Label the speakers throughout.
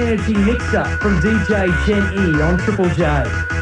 Speaker 1: energy mixer from DJ Jen E on Triple J.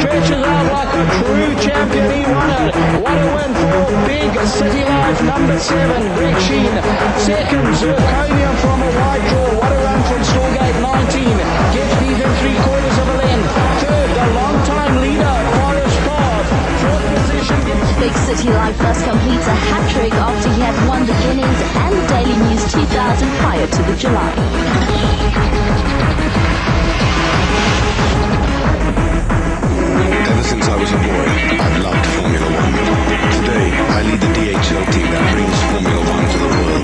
Speaker 2: stretches out like the true champion he wanted. What a win for Big City Life, number seven, Greg Sheen. Second, Zirconium from a wide draw. What a run from Stallgate 19. Gets even three quarters of a length. Third, the long-time leader, Forest Park. Fourth position.
Speaker 3: Big City Life thus completes a hat-trick after he had won the Guinness and the Daily News 2000 prior to the July
Speaker 4: since I was a boy, I've loved Formula One. Today, I lead the DHL team that brings Formula One to the world.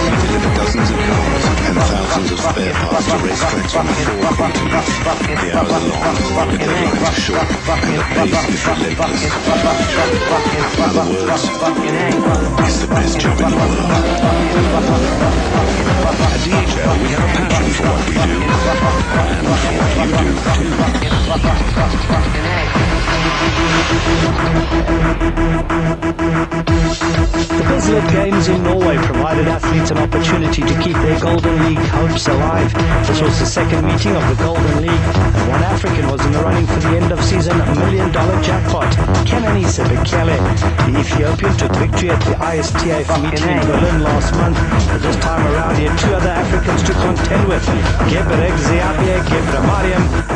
Speaker 4: We deliver dozens of cars and thousands of spare parts to racetracks on four continents. The hours are long, the lines are short, and the pace is relentless. In other words, it's the best job in the world. At DHL, we have a passion for what we do, and for what you do, too.
Speaker 5: The Bislett Games in Norway provided athletes an opportunity to keep their Golden League hopes alive. This was the second meeting of the Golden League, and one African was in the running for the end of season million dollar jackpot, Kenenisa Bekele. The Ethiopian took victory at the ISTA meeting in Berlin last month, but this time around he had two other Africans to contend with, Gebregziabher Gebremariam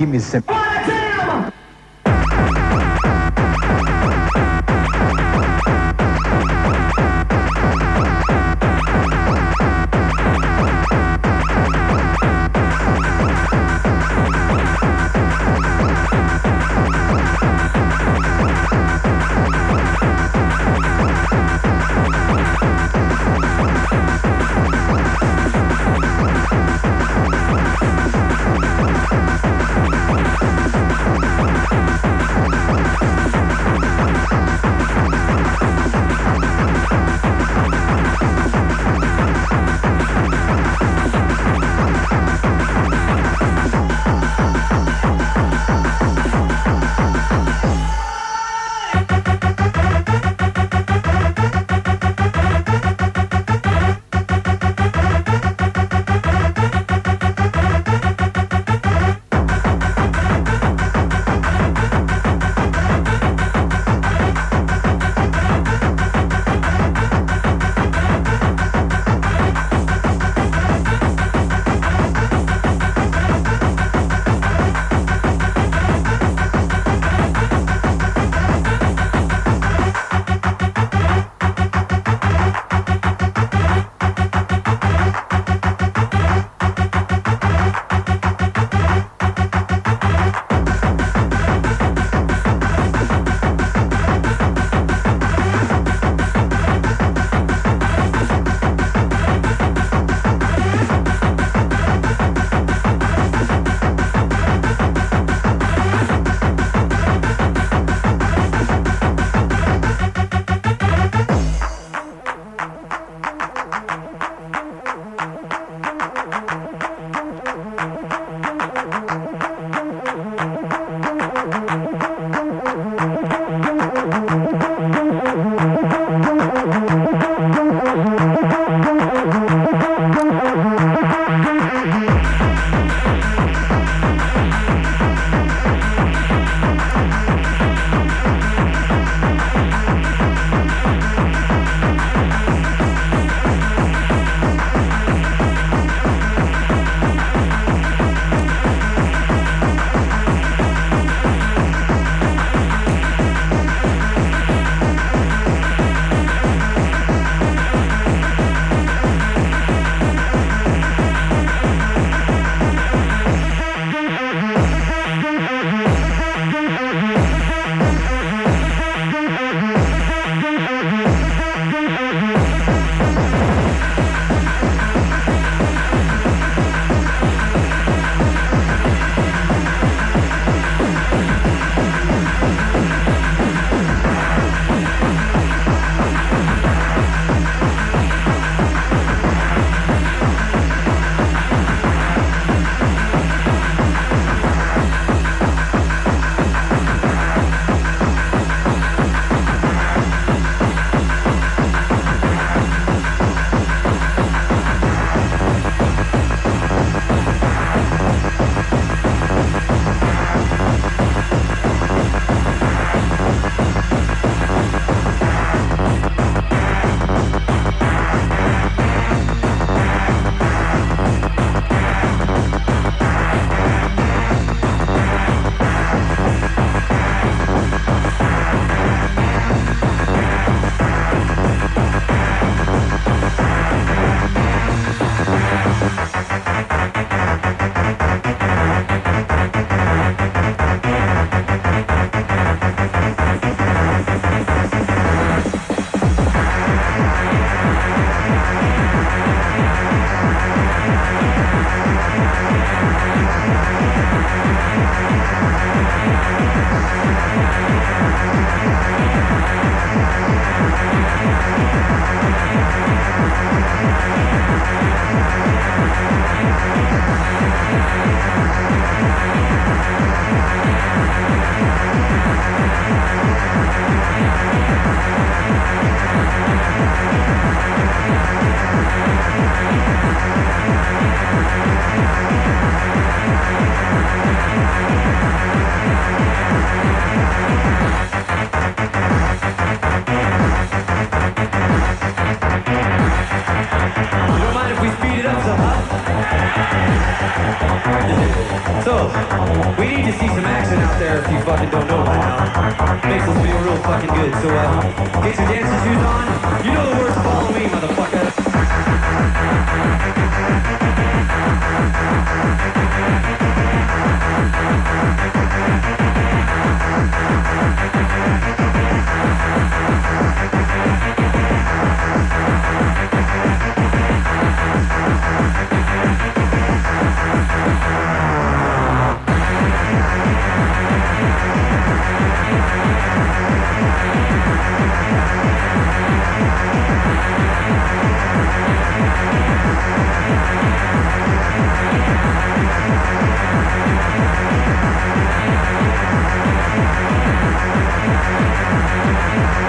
Speaker 6: Give me some.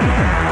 Speaker 7: Bye.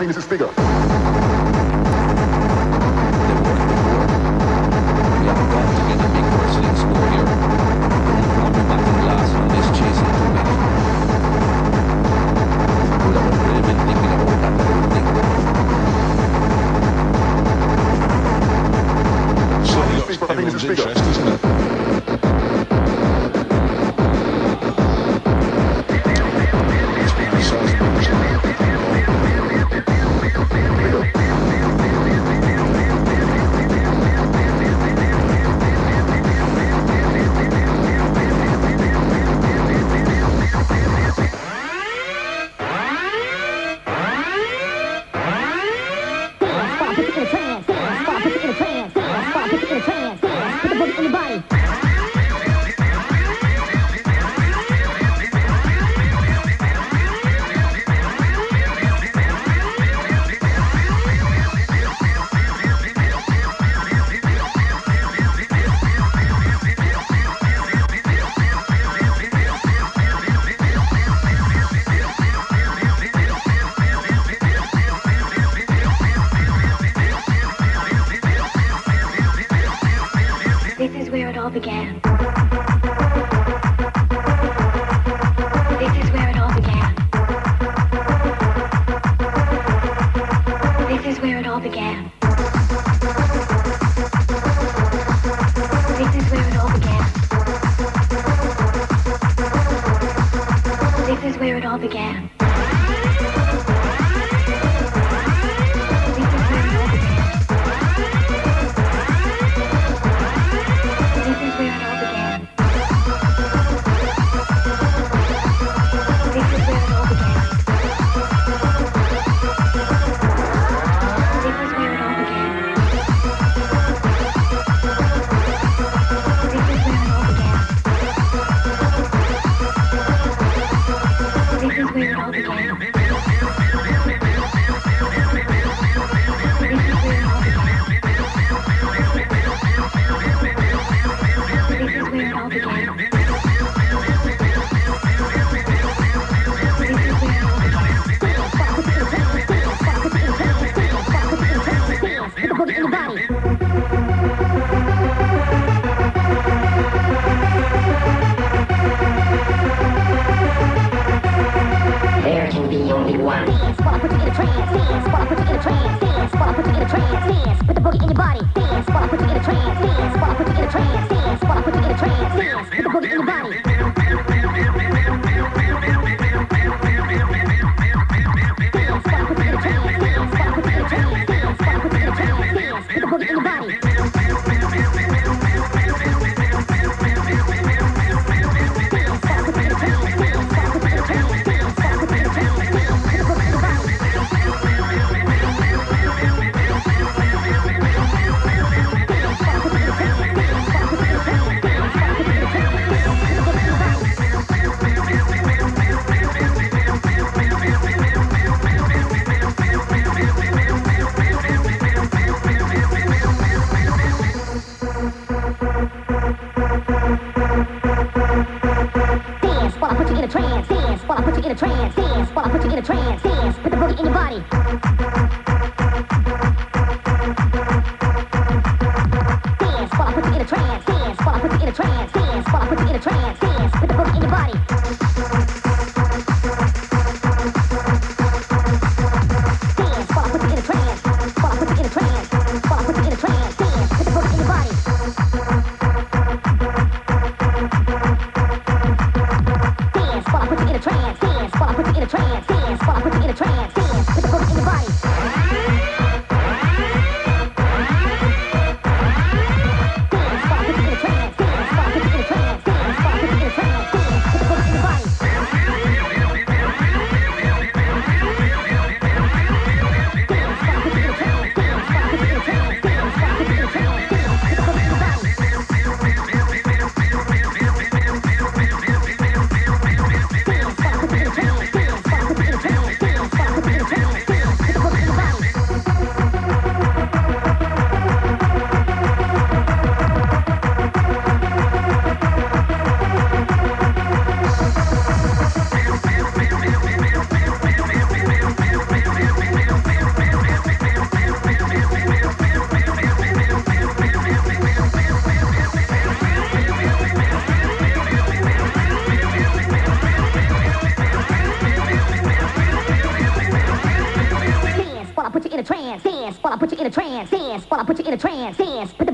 Speaker 8: nothing, Mrs. bigger.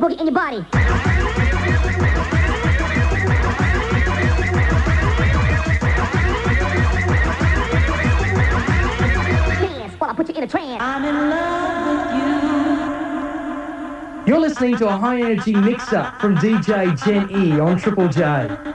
Speaker 9: Boogie in your body. Dance while I put you in a trance. I'm in love with
Speaker 1: you. You're listening to a high energy mix up from DJ Jen E on Triple J.